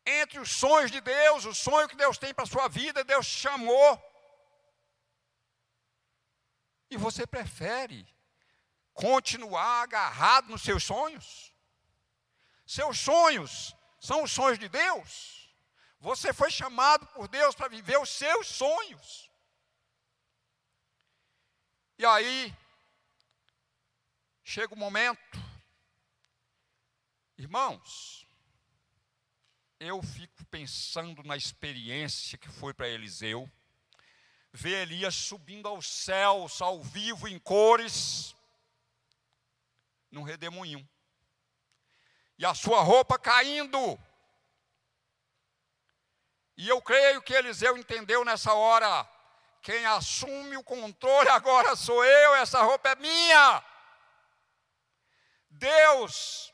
entre os sonhos de Deus, o sonho que Deus tem para a sua vida, Deus te chamou. E você prefere continuar agarrado nos seus sonhos? Seus sonhos são os sonhos de Deus. Você foi chamado por Deus para viver os seus sonhos. E aí, chega o momento, irmãos, eu fico pensando na experiência que foi para Eliseu, ver Elias subindo aos céus, ao vivo, em cores, num redemoinho e a sua roupa caindo. E eu creio que Eliseu entendeu nessa hora: quem assume o controle agora sou eu, essa roupa é minha. Deus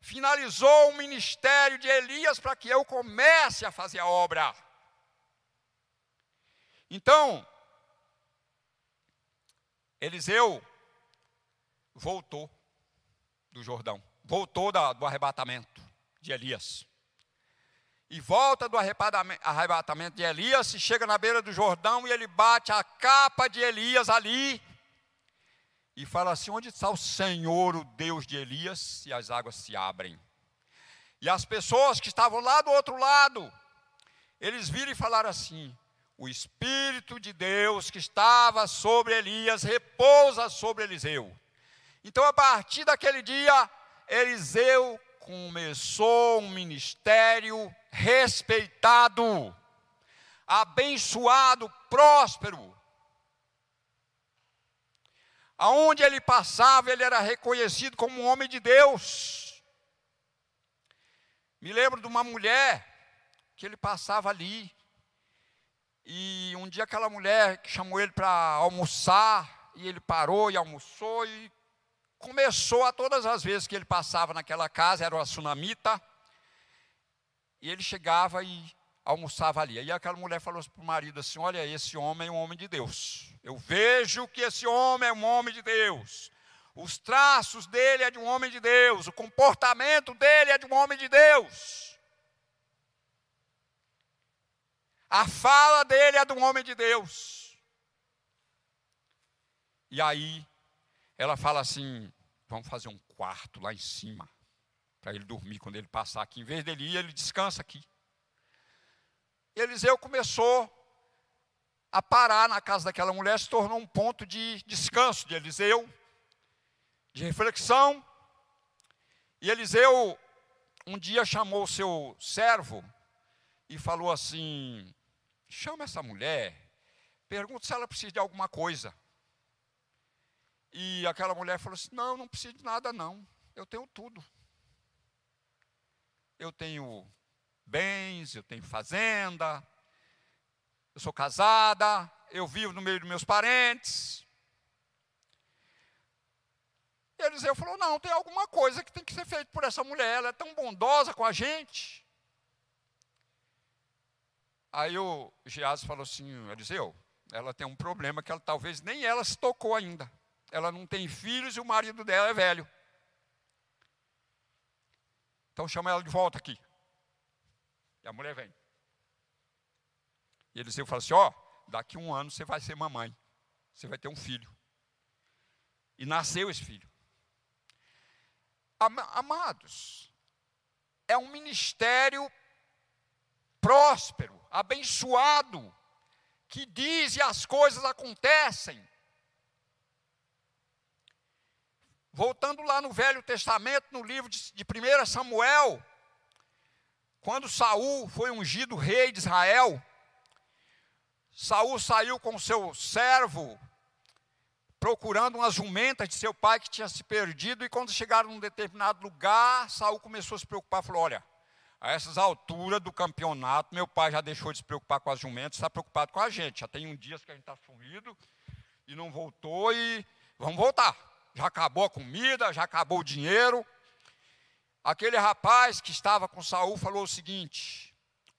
finalizou o ministério de Elias para que eu comece a fazer a obra. Então, Eliseu voltou do Jordão voltou do arrebatamento de Elias. E volta do arrebatamento de Elias e chega na beira do Jordão e ele bate a capa de Elias ali e fala assim: Onde está o Senhor, o Deus de Elias? E as águas se abrem. E as pessoas que estavam lá do outro lado, eles viram e falaram assim: O Espírito de Deus que estava sobre Elias repousa sobre Eliseu. Então, a partir daquele dia, Eliseu começou um ministério respeitado, abençoado, próspero. Aonde ele passava, ele era reconhecido como um homem de Deus. Me lembro de uma mulher que ele passava ali. E um dia aquela mulher chamou ele para almoçar, e ele parou e almoçou e começou a todas as vezes que ele passava naquela casa, era uma sunamita, e ele chegava e almoçava ali. Aí aquela mulher falou para o marido assim: Olha, esse homem é um homem de Deus. Eu vejo que esse homem é um homem de Deus. Os traços dele é de um homem de Deus. O comportamento dele é de um homem de Deus. A fala dele é de um homem de Deus. E aí ela fala assim: vamos fazer um quarto lá em cima, para ele dormir quando ele passar aqui. Em vez dele ir, ele descansa aqui. Eliseu começou a parar na casa daquela mulher, se tornou um ponto de descanso de Eliseu, de reflexão. E Eliseu um dia chamou o seu servo e falou assim: chama essa mulher, pergunta se ela precisa de alguma coisa. E aquela mulher falou assim: Não, não preciso de nada, não. Eu tenho tudo. Eu tenho bens, eu tenho fazenda, eu sou casada, eu vivo no meio dos meus parentes. E Eliseu falou: Não, tem alguma coisa que tem que ser feita por essa mulher, ela é tão bondosa com a gente. Aí o Geazi falou assim: Eliseu, ela tem um problema que ela talvez nem ela se tocou ainda ela não tem filhos e o marido dela é velho. Então chama ela de volta aqui. E a mulher vem. E Eliseu fala assim: Ó, oh, daqui um ano você vai ser mamãe. Você vai ter um filho. E nasceu esse filho. Amados, é um ministério próspero, abençoado, que diz e as coisas acontecem. Voltando lá no Velho Testamento, no livro de, de 1 Samuel, quando Saul foi ungido rei de Israel, Saul saiu com seu servo procurando umas jumentas de seu pai que tinha se perdido, e quando chegaram num determinado lugar, Saul começou a se preocupar, falou: Olha, a essas alturas do campeonato, meu pai já deixou de se preocupar com as jumentas, está preocupado com a gente. Já tem um dia que a gente está sumido e não voltou, e vamos voltar já acabou a comida, já acabou o dinheiro. Aquele rapaz que estava com Saul falou o seguinte: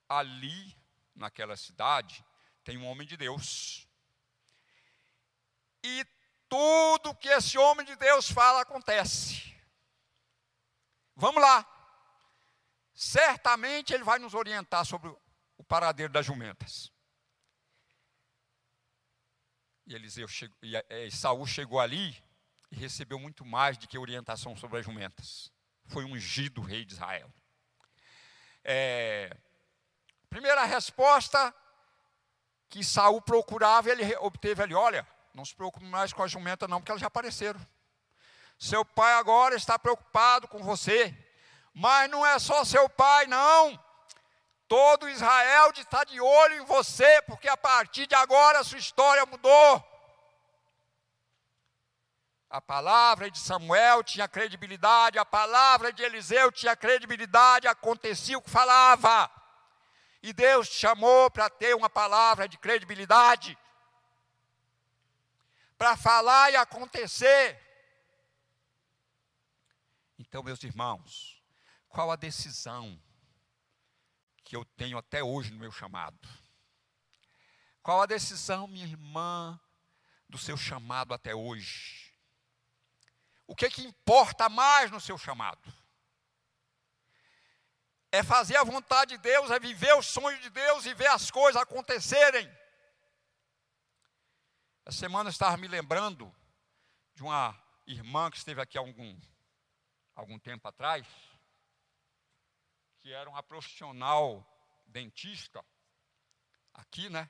ali naquela cidade tem um homem de Deus. E tudo que esse homem de Deus fala acontece. Vamos lá. Certamente ele vai nos orientar sobre o paradeiro das jumentas. E Eliseu chegou, e, Saul chegou ali e recebeu muito mais do que orientação sobre as jumentas. Foi ungido rei de Israel. É, primeira resposta que Saul procurava, ele obteve ali, olha, não se preocupe mais com a jumenta não, porque elas já apareceram. Seu pai agora está preocupado com você. Mas não é só seu pai, não. Todo Israel está de olho em você, porque a partir de agora sua história mudou. A palavra de Samuel tinha credibilidade, a palavra de Eliseu tinha credibilidade, acontecia o que falava. E Deus te chamou para ter uma palavra de credibilidade, para falar e acontecer. Então, meus irmãos, qual a decisão que eu tenho até hoje no meu chamado? Qual a decisão, minha irmã, do seu chamado até hoje? O que, que importa mais no seu chamado? É fazer a vontade de Deus, é viver o sonho de Deus e ver as coisas acontecerem. Essa semana eu estava me lembrando de uma irmã que esteve aqui há algum algum tempo atrás, que era uma profissional dentista, aqui, né?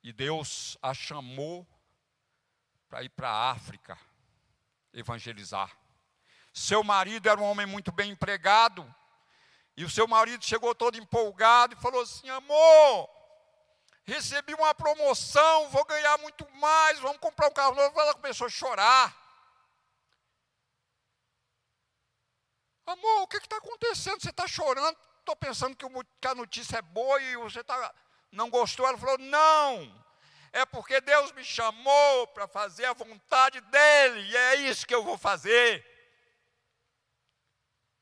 E Deus a chamou para ir para a África evangelizar. Seu marido era um homem muito bem empregado, e o seu marido chegou todo empolgado e falou assim: amor, recebi uma promoção, vou ganhar muito mais, vamos comprar um carro novo. Ela começou a chorar. Amor, o que está acontecendo? Você está chorando? Estou pensando que, que, a notícia é boa e você tá, não gostou. Ela falou: Não, é porque Deus me chamou para fazer a vontade dEle, e é isso que eu vou fazer.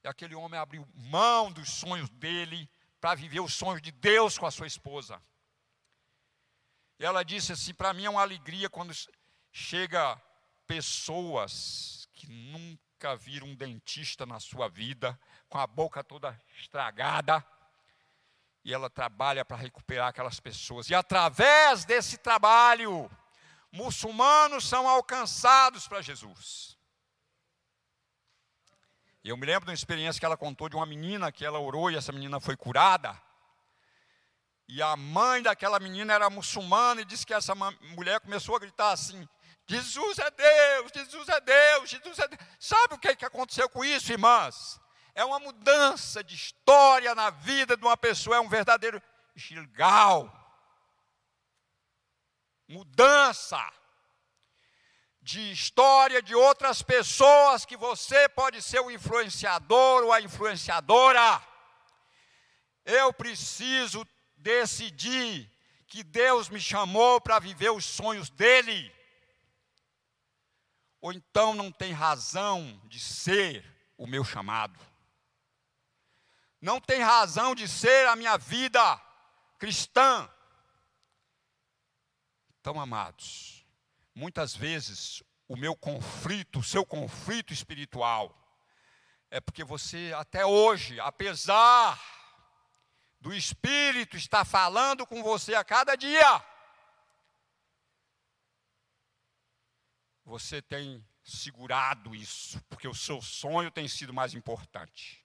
E aquele homem abriu mão dos sonhos dele para viver os sonhos de Deus com a sua esposa. E ela disse assim: Para mim é uma alegria quando chega pessoas que nunca nunca vir um dentista na sua vida, com a boca toda estragada, e ela trabalha para recuperar aquelas pessoas. E através desse trabalho, muçulmanos são alcançados para Jesus. E eu me lembro de uma experiência que ela contou de uma menina que ela orou e essa menina foi curada. E a mãe daquela menina era muçulmana e disse que essa mulher começou a gritar assim: Jesus é Deus, Jesus é Deus, Jesus é Deus. Sabe o que, que aconteceu com isso, irmãs? É uma mudança de história na vida de uma pessoa, é um verdadeiro gilgal. Mudança de história de outras pessoas que você pode ser o influenciador ou a influenciadora. Eu preciso decidir que Deus me chamou para viver os sonhos dele ou então não tem razão de ser o meu chamado. Não tem razão de ser a minha vida cristã. Então, amados, muitas vezes o meu conflito, o seu conflito espiritual, é porque você até hoje, apesar do Espírito estar falando com você a cada dia, você tem segurado isso, porque o seu sonho tem sido mais importante.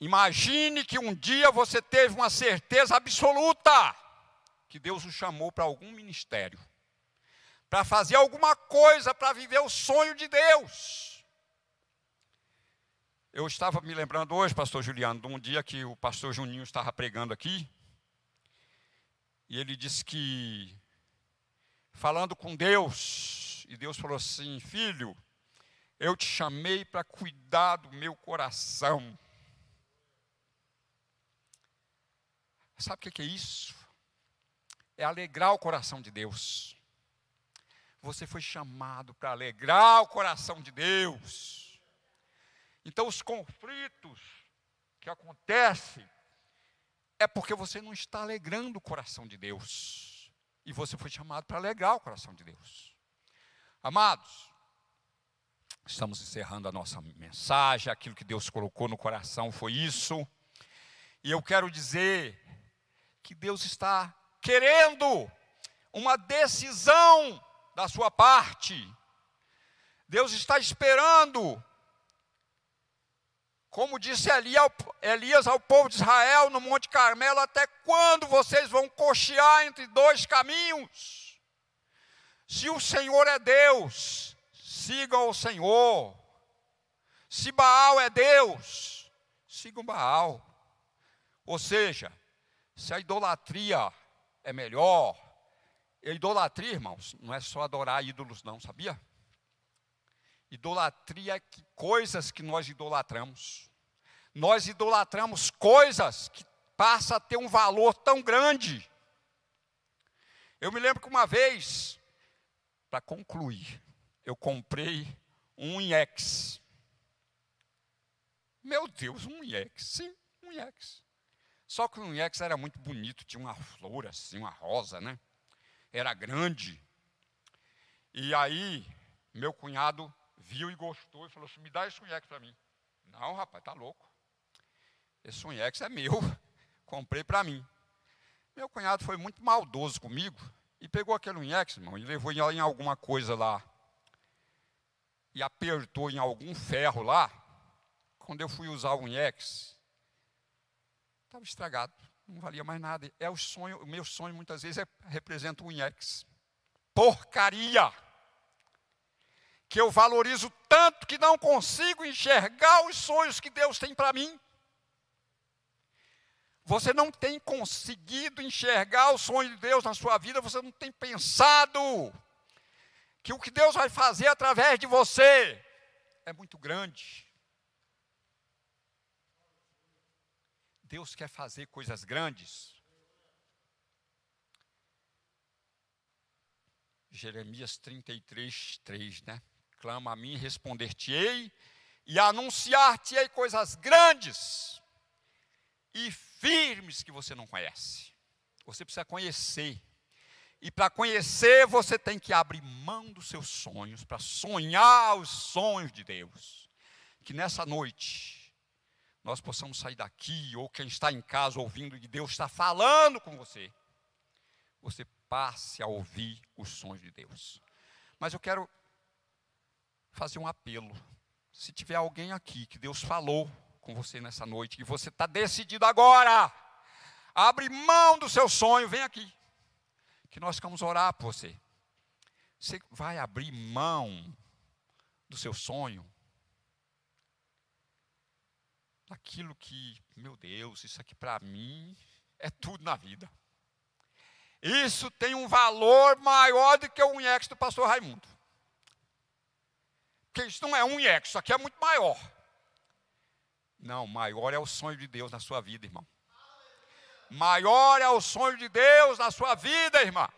Imagine que um dia você teve uma certeza absoluta que Deus o chamou para algum ministério, para fazer alguma coisa, para viver o sonho de Deus. Eu estava me lembrando hoje, pastor Juliano, de um dia que o pastor Juninho estava pregando aqui, e ele disse que falando com Deus, e Deus falou assim: Filho, eu te chamei para cuidar do meu coração. Sabe o que é isso? É alegrar o coração de Deus. Você foi chamado para alegrar o coração de Deus. Então, os conflitos que acontecem é porque você não está alegrando o coração de Deus. E você foi chamado para alegrar o coração de Deus. Amados, Estamos encerrando a nossa mensagem, aquilo que Deus colocou no coração foi isso. E eu quero dizer que Deus está querendo uma decisão da sua parte. Deus está esperando. Como disse Elias ao povo de Israel no Monte Carmelo, até quando vocês vão cochear entre dois caminhos? Se o Senhor é Deus, sigam o Senhor. Se Baal é Deus, sigam Baal. Ou seja, se a idolatria é melhor, a idolatria, irmãos, não é só adorar ídolos, não, sabia? Idolatria é que coisas que nós idolatramos. Nós idolatramos coisas que passa a ter um valor tão grande. Eu me lembro que uma vez, para concluir, eu comprei um IEX. Meu Deus, um IEX, sim, um IEX. Só que o IEX era muito bonito, tinha uma flor assim, uma rosa, né? Era grande. E aí, meu cunhado viu e gostou e falou assim: me dá esse unhex para mim. Não, rapaz, tá louco. Esse unhex é meu. Comprei para mim. Meu cunhado foi muito maldoso comigo e pegou aquele unhex, irmão, e levou em alguma coisa lá. E apertou em algum ferro lá. Quando eu fui usar o unhex, estava estragado, não valia mais nada. É o sonho, o meu sonho muitas vezes é, representa o unhex. Porcaria! que eu valorizo tanto que não consigo enxergar os sonhos que Deus tem para mim. Você não tem conseguido enxergar o sonho de Deus na sua vida, você não tem pensado que o que Deus vai fazer através de você é muito grande. Deus quer fazer coisas grandes. Jeremias 33, 3, né? Clama a mim, responder-te-ei, e anunciar-te-ei coisas grandes e firmes que você não conhece. Você precisa conhecer. E para conhecer, você tem que abrir mão dos seus sonhos, para sonhar os sonhos de Deus. Que nessa noite, nós possamos sair daqui, ou quem está em casa ouvindo que Deus está falando com você, você passe a ouvir os sonhos de Deus. Mas eu quero fazer um apelo. Se tiver alguém aqui que Deus falou com você nessa noite, que você está decidido agora, abre mão do seu sonho, vem aqui, que nós vamos orar por você. Você vai abrir mão do seu sonho, daquilo que, meu Deus, isso aqui para mim é tudo na vida. Isso tem um valor maior do que o unhex do pastor Raimundo. Porque isso não é um IEC, isso aqui é muito maior. Não, maior é o sonho de Deus na sua vida, irmão. Maior é o sonho de Deus na sua vida, irmã.